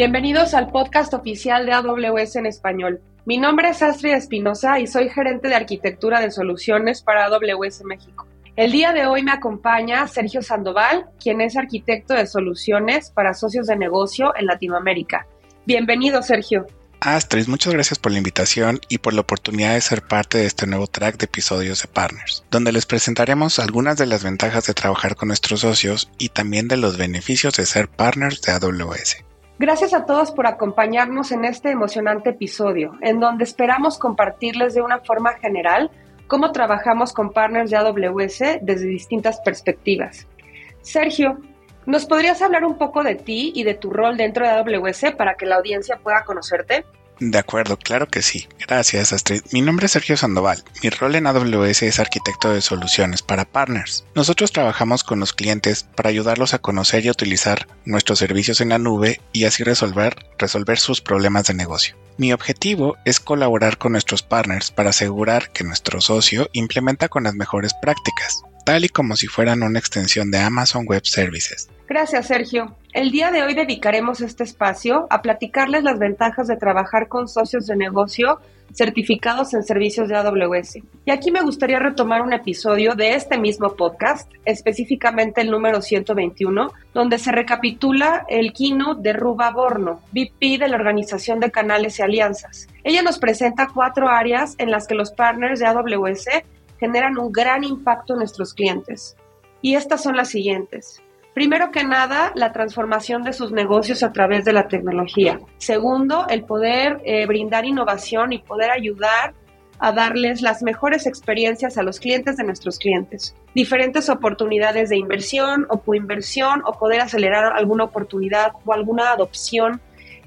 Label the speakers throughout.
Speaker 1: Bienvenidos al podcast oficial de AWS en español. Mi nombre es Astrid Espinosa y soy gerente de arquitectura de soluciones para AWS México. El día de hoy me acompaña Sergio Sandoval, quien es arquitecto de soluciones para socios de negocio en Latinoamérica. Bienvenido, Sergio.
Speaker 2: Astrid, muchas gracias por la invitación y por la oportunidad de ser parte de este nuevo track de episodios de Partners, donde les presentaremos algunas de las ventajas de trabajar con nuestros socios y también de los beneficios de ser partners de AWS.
Speaker 1: Gracias a todos por acompañarnos en este emocionante episodio, en donde esperamos compartirles de una forma general cómo trabajamos con partners de AWS desde distintas perspectivas. Sergio, ¿nos podrías hablar un poco de ti y de tu rol dentro de AWS para que la audiencia pueda conocerte?
Speaker 2: De acuerdo, claro que sí. Gracias, Astrid. Mi nombre es Sergio Sandoval. Mi rol en AWS es arquitecto de soluciones para partners. Nosotros trabajamos con los clientes para ayudarlos a conocer y utilizar nuestros servicios en la nube y así resolver, resolver sus problemas de negocio. Mi objetivo es colaborar con nuestros partners para asegurar que nuestro socio implementa con las mejores prácticas, y como si fueran una extensión de Amazon Web Services.
Speaker 1: Gracias, Sergio. El día de hoy dedicaremos este espacio a platicarles las ventajas de trabajar con socios de negocio certificados en servicios de AWS. Y aquí me gustaría retomar un episodio de este mismo podcast, específicamente el número 121, donde se recapitula el keynote de Ruba Borno, VP de la Organización de Canales y Alianzas. Ella nos presenta cuatro áreas en las que los partners de AWS generan un gran impacto en nuestros clientes. Y estas son las siguientes. Primero que nada, la transformación de sus negocios a través de la tecnología. Segundo, el poder eh, brindar innovación y poder ayudar a darles las mejores experiencias a los clientes de nuestros clientes. Diferentes oportunidades de inversión o coinversión o poder acelerar alguna oportunidad o alguna adopción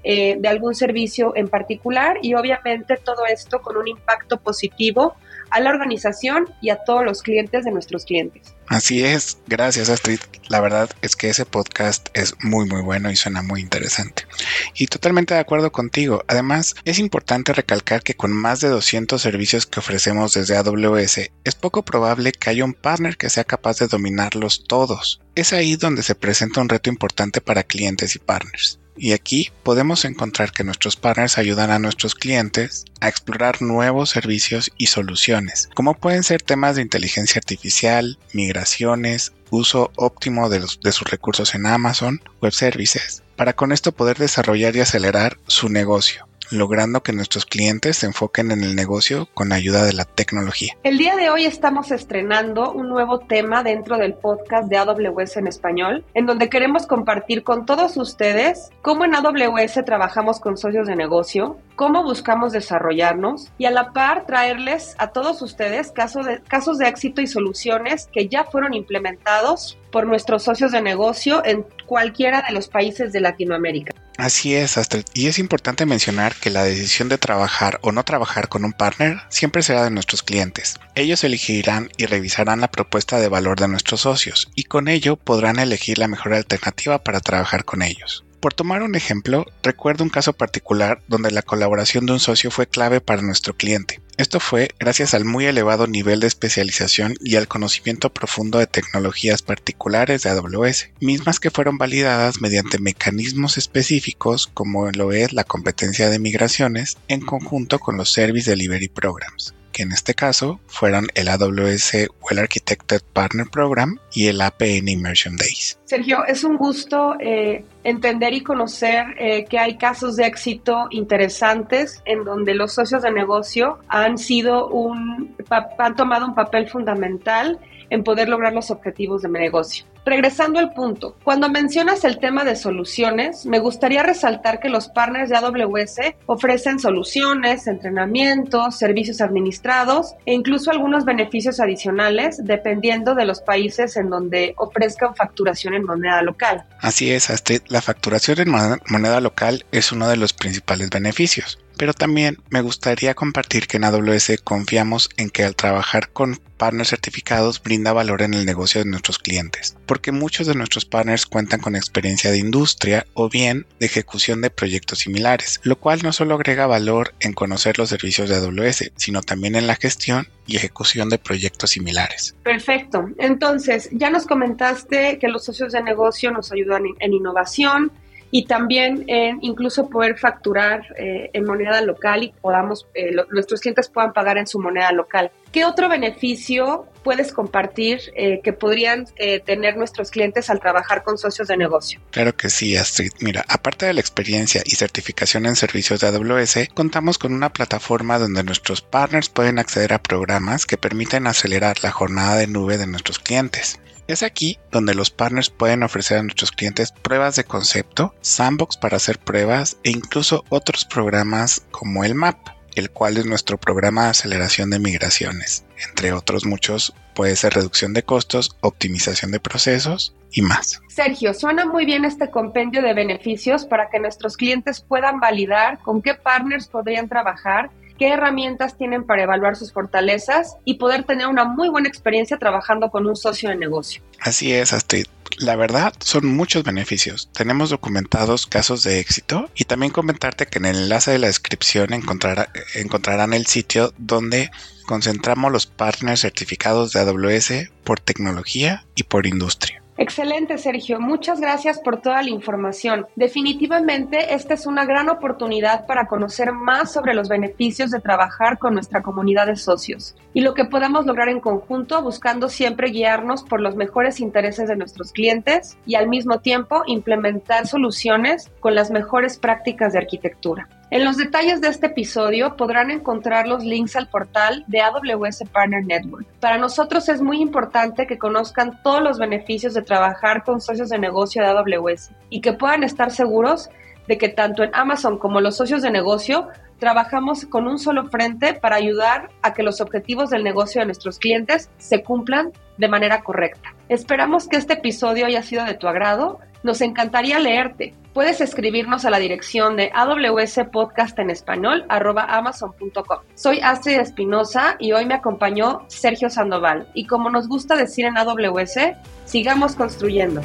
Speaker 1: eh, de algún servicio en particular y obviamente todo esto con un impacto positivo a la organización y a todos los clientes de nuestros clientes.
Speaker 2: Así es, gracias Astrid. La verdad es que ese podcast es muy muy bueno y suena muy interesante. Y totalmente de acuerdo contigo. Además, es importante recalcar que con más de 200 servicios que ofrecemos desde AWS, es poco probable que haya un partner que sea capaz de dominarlos todos. Es ahí donde se presenta un reto importante para clientes y partners. Y aquí podemos encontrar que nuestros partners ayudan a nuestros clientes a explorar nuevos servicios y soluciones, como pueden ser temas de inteligencia artificial, migraciones, uso óptimo de, sus recursos en Amazon, Web Services, para con esto poder desarrollar y acelerar su negocio logrando que nuestros clientes se enfoquen en el negocio con ayuda de la tecnología.
Speaker 1: El día de hoy estamos estrenando un nuevo tema dentro del podcast de AWS en español, en donde queremos compartir con todos ustedes cómo en AWS trabajamos con socios de negocio, cómo buscamos desarrollarnos y a la par traerles a todos ustedes casos de, casos de éxito y soluciones que ya fueron implementados por nuestros socios de negocio en cualquiera de los países de Latinoamérica.
Speaker 2: Así es. Y es importante mencionar que la decisión de trabajar o no trabajar con un partner siempre será de nuestros clientes. Ellos elegirán y revisarán la propuesta de valor de nuestros socios y con ello podrán elegir la mejor alternativa para trabajar con ellos. Por tomar un ejemplo, recuerdo un caso particular donde la colaboración de un socio fue clave para nuestro cliente. Esto fue gracias al muy elevado nivel de especialización y al conocimiento profundo de tecnologías particulares de AWS, mismas que fueron validadas mediante mecanismos específicos como lo es la competencia de migraciones en conjunto con los Service Delivery Programs que en este caso fueron el AWS Well Architected Partner Program y el APN Immersion Days.
Speaker 1: Sergio, es un gusto eh, entender y conocer eh, que hay casos de éxito interesantes en donde los socios de negocio han sido un, han tomado un papel fundamental en poder lograr los objetivos de mi negocio. Regresando al punto, cuando mencionas el tema de soluciones, me gustaría resaltar que los partners de AWS ofrecen soluciones, entrenamientos, servicios administrados e incluso algunos beneficios adicionales dependiendo de los países en donde ofrezcan facturación en moneda local.
Speaker 2: Así es, Astrid, la facturación en moneda local es uno de los principales beneficios. Pero también me gustaría compartir que en AWS confiamos en que al trabajar con partners certificados brinda valor en el negocio de nuestros clientes, porque muchos de nuestros partners cuentan con experiencia de industria o bien de ejecución de proyectos similares, lo cual no solo agrega valor en conocer los servicios de AWS, sino también en la gestión y ejecución de proyectos similares.
Speaker 1: Perfecto. Entonces, ya nos comentaste que los socios de negocio nos ayudan en innovación, y también en incluso poder facturar eh, en moneda local y podamos, eh, nuestros clientes puedan pagar en su moneda local. ¿Qué otro beneficio puedes compartir eh, que podrían tener nuestros clientes al trabajar con socios de negocio?
Speaker 2: Claro que sí, Astrid. Mira, aparte de la experiencia y certificación en servicios de AWS, contamos con una plataforma donde nuestros partners pueden acceder a programas que permiten acelerar la jornada de nube de nuestros clientes. Es aquí donde los partners pueden ofrecer a nuestros clientes pruebas de concepto, sandbox para hacer pruebas e incluso otros programas como el MAP, el cual es nuestro programa de aceleración de migraciones. Entre otros muchos puede ser reducción de costos, optimización de procesos y más.
Speaker 1: Sergio, suena muy bien este compendio de beneficios para que nuestros clientes puedan validar con qué partners podrían trabajar qué herramientas tienen para evaluar sus fortalezas y poder tener una muy buena experiencia trabajando con un socio de negocio.
Speaker 2: Así es, Astrid. La verdad, son muchos beneficios. Tenemos documentados casos de éxito y también comentarte que en el enlace de la descripción encontrarán el sitio donde concentramos los partners certificados de AWS por tecnología y por industria.
Speaker 1: Excelente, Sergio. Muchas gracias por toda la información. Definitivamente, esta es una gran oportunidad para conocer más sobre los beneficios de trabajar con nuestra comunidad de socios y lo que podamos lograr en conjunto buscando siempre guiarnos por los mejores intereses de nuestros clientes y al mismo tiempo implementar soluciones con las mejores prácticas de arquitectura. En los detalles de este episodio podrán encontrar los links al portal de AWS Partner Network. Para nosotros es muy importante que conozcan todos los beneficios de trabajar con socios de negocio de AWS y que puedan estar seguros de que tanto en Amazon como los socios de negocio trabajamos con un solo frente para ayudar a que los objetivos del negocio de nuestros clientes se cumplan de manera correcta. Esperamos que este episodio haya sido de tu agrado. Nos encantaría leerte. Puedes escribirnos a la dirección de AWS Podcast en español amazon.com. Soy Astrid Espinosa y hoy me acompañó Sergio Sandoval. Y como nos gusta decir en AWS, sigamos construyendo.